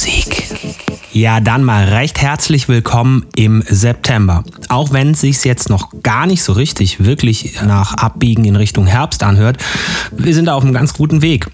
Musik. Ja, dann mal recht herzlich willkommen im September. Auch wenn es sich jetzt noch gar nicht so richtig wirklich nach Abbiegen in Richtung Herbst anhört, wir sind da auf einem ganz guten Weg.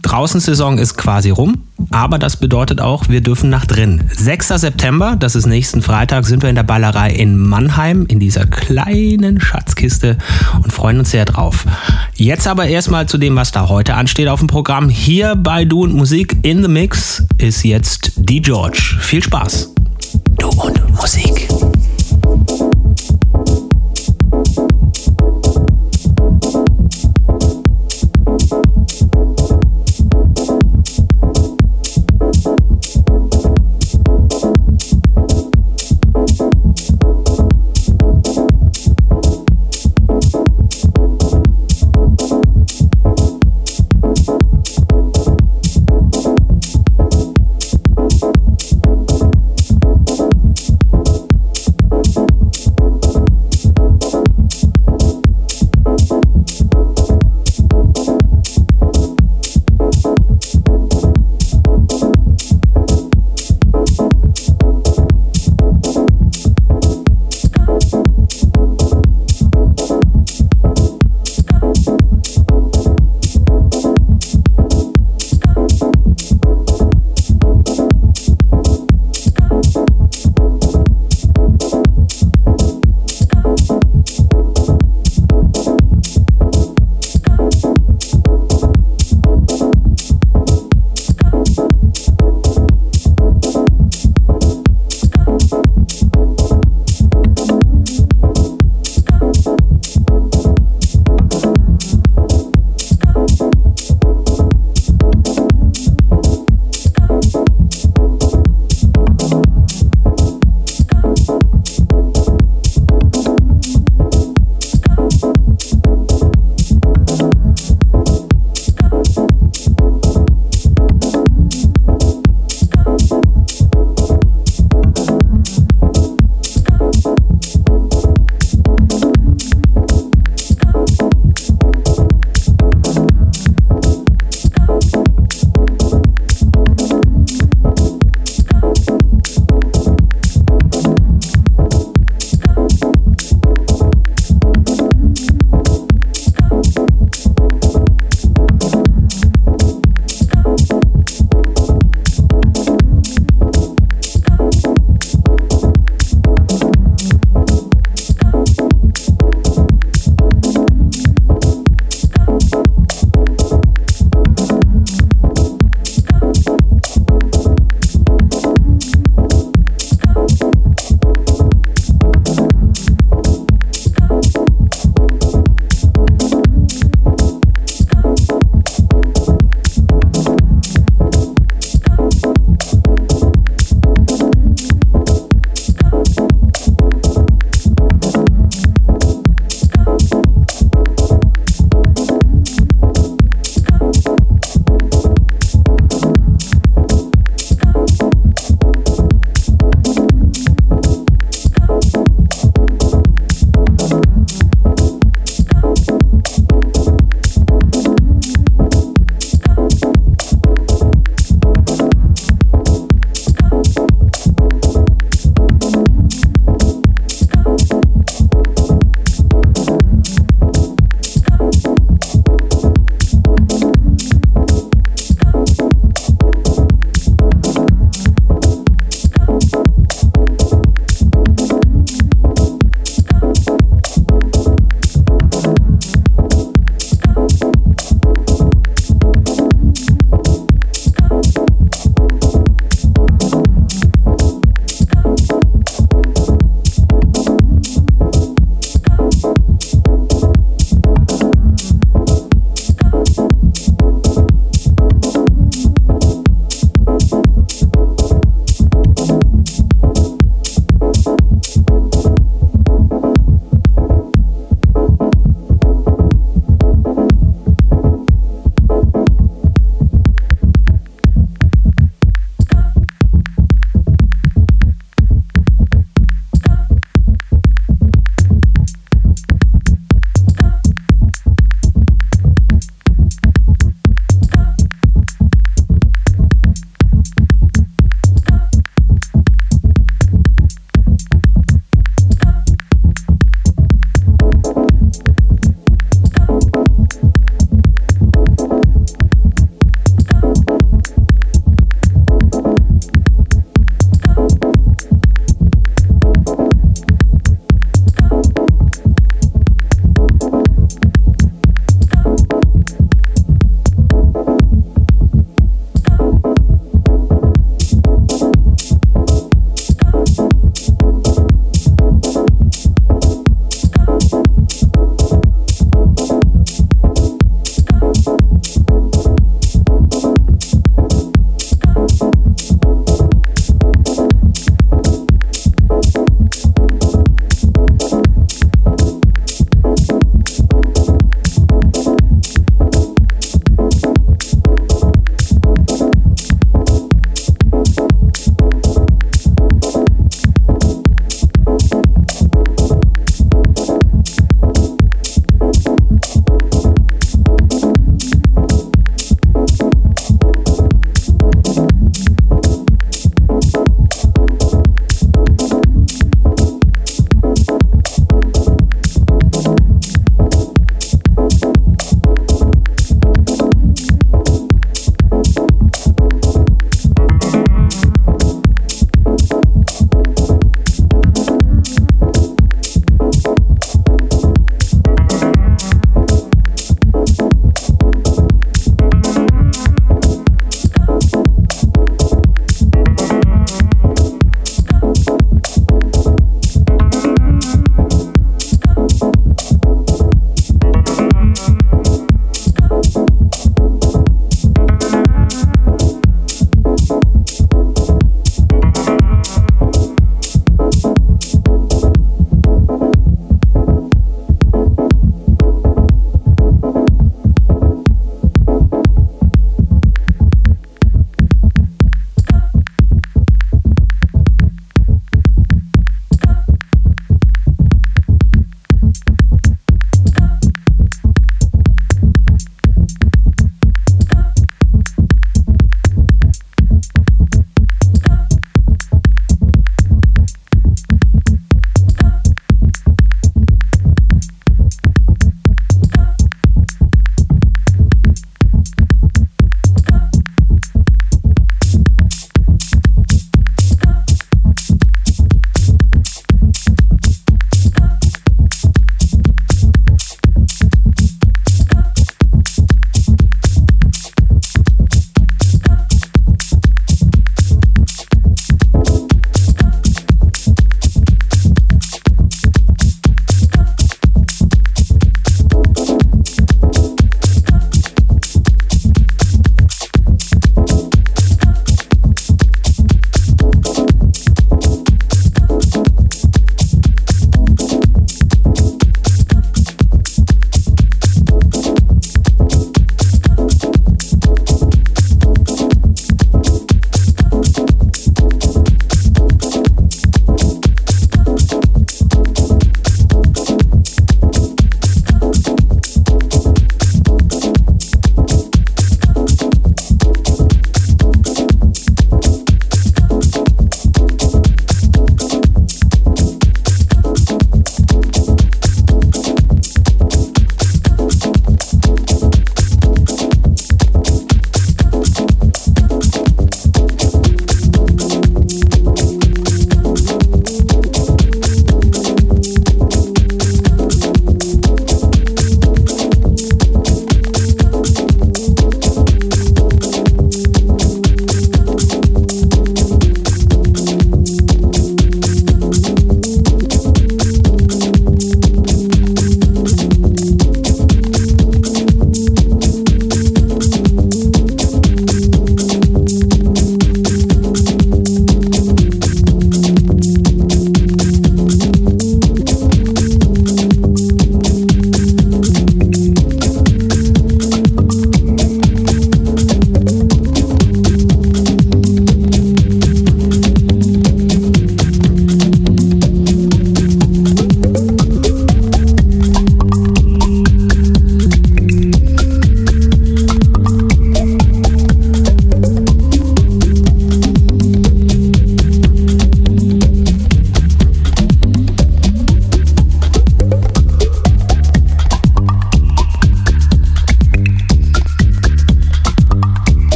Draußensaison ist quasi rum, aber das bedeutet auch, wir dürfen nach drin. 6. September, das ist nächsten Freitag, sind wir in der Ballerei in Mannheim in dieser kleinen Schatzkiste und freuen uns sehr drauf. Jetzt aber erstmal zu dem, was da heute ansteht auf dem Programm. Hier bei Du und Musik in the Mix ist jetzt die George. Viel Spaß. Du und Musik.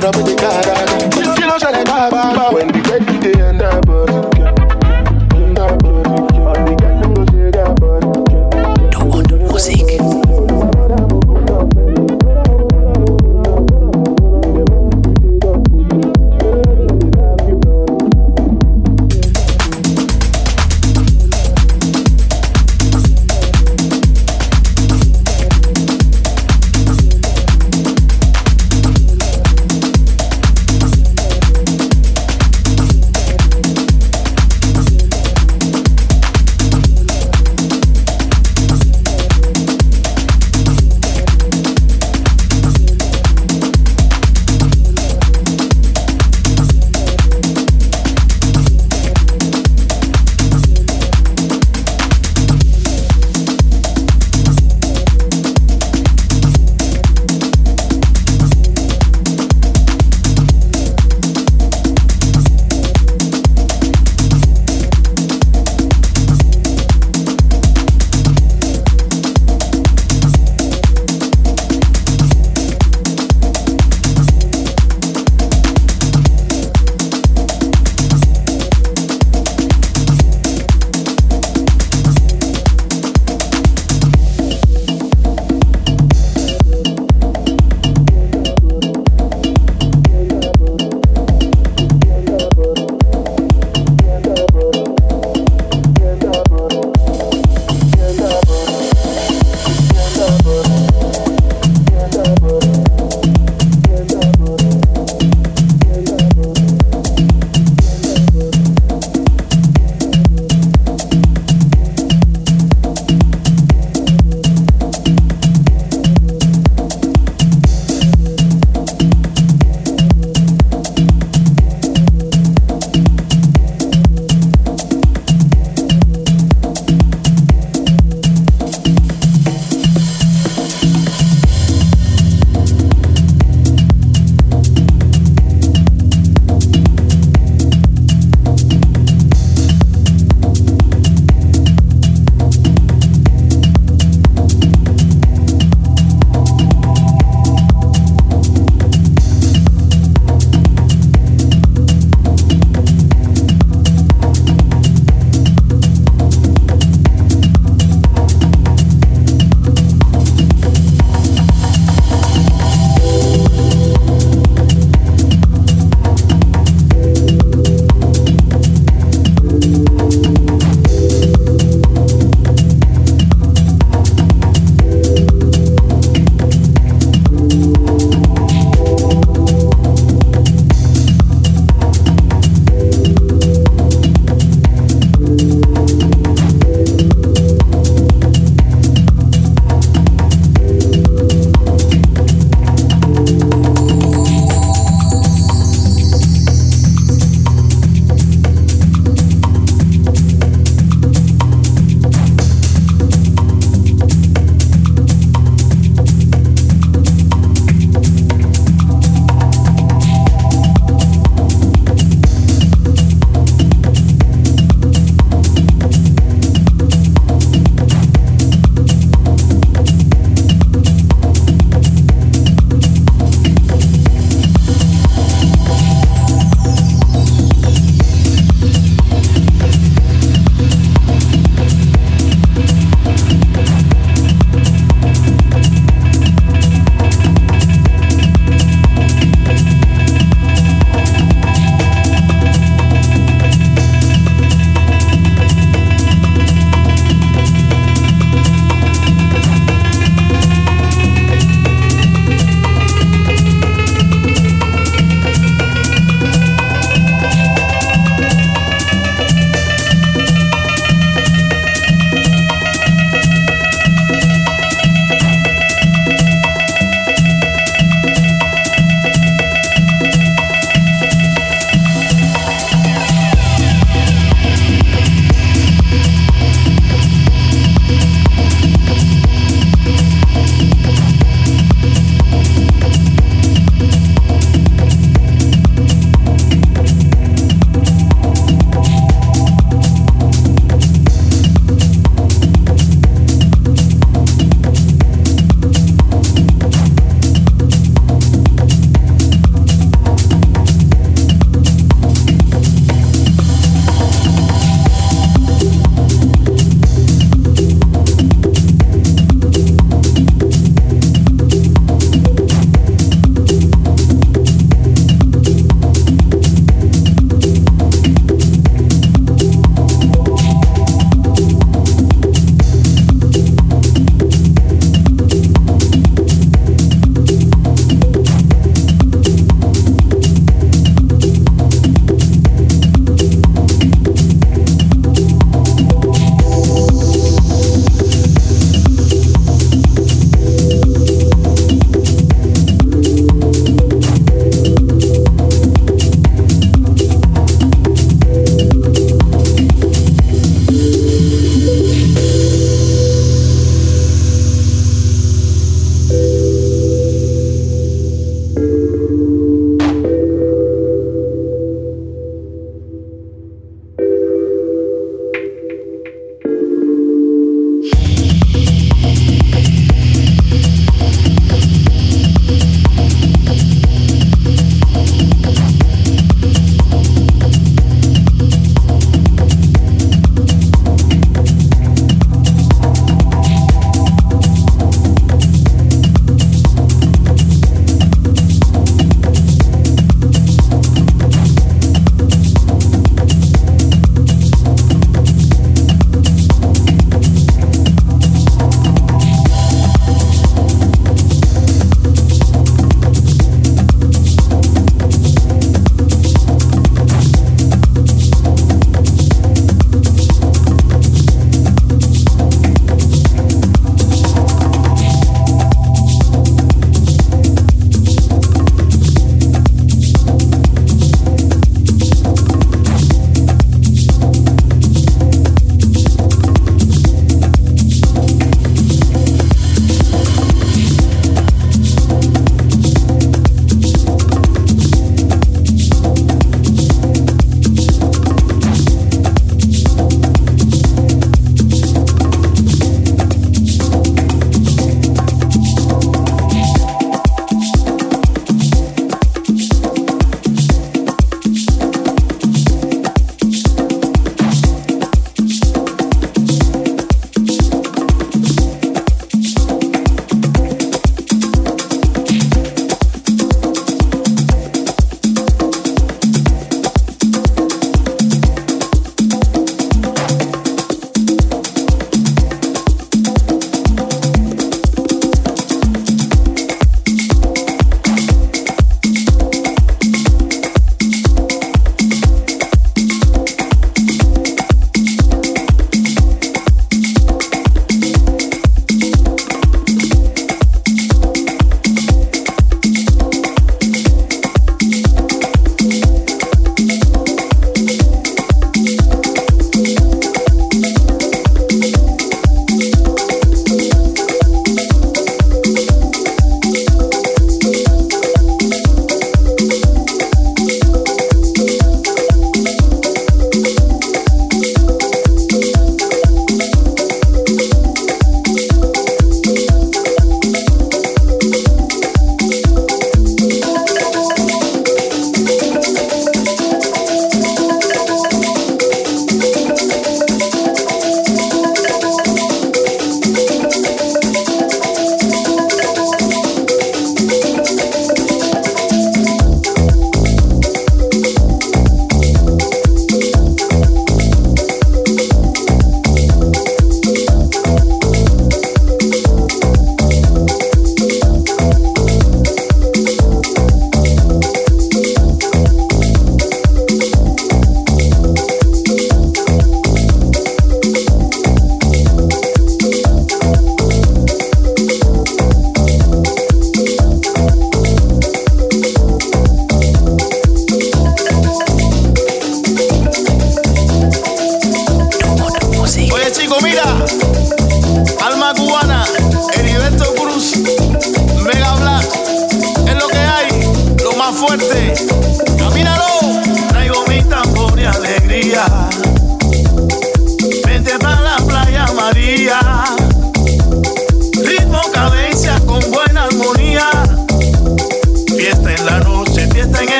rub the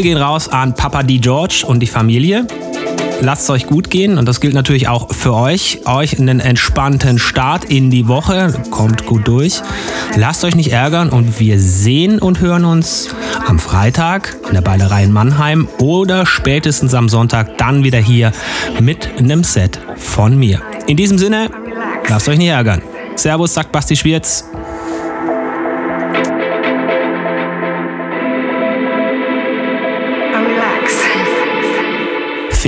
Grüße gehen raus an Papa D. George und die Familie. lasst es euch gut gehen und das gilt natürlich auch für euch. Euch einen entspannten Start in die Woche. Kommt gut durch. Lasst euch nicht ärgern und wir sehen und hören uns am Freitag in der Ballerei in Mannheim oder spätestens am Sonntag dann wieder hier mit einem Set von mir. In diesem Sinne, lasst euch nicht ärgern. Servus, sagt Basti Schwierz.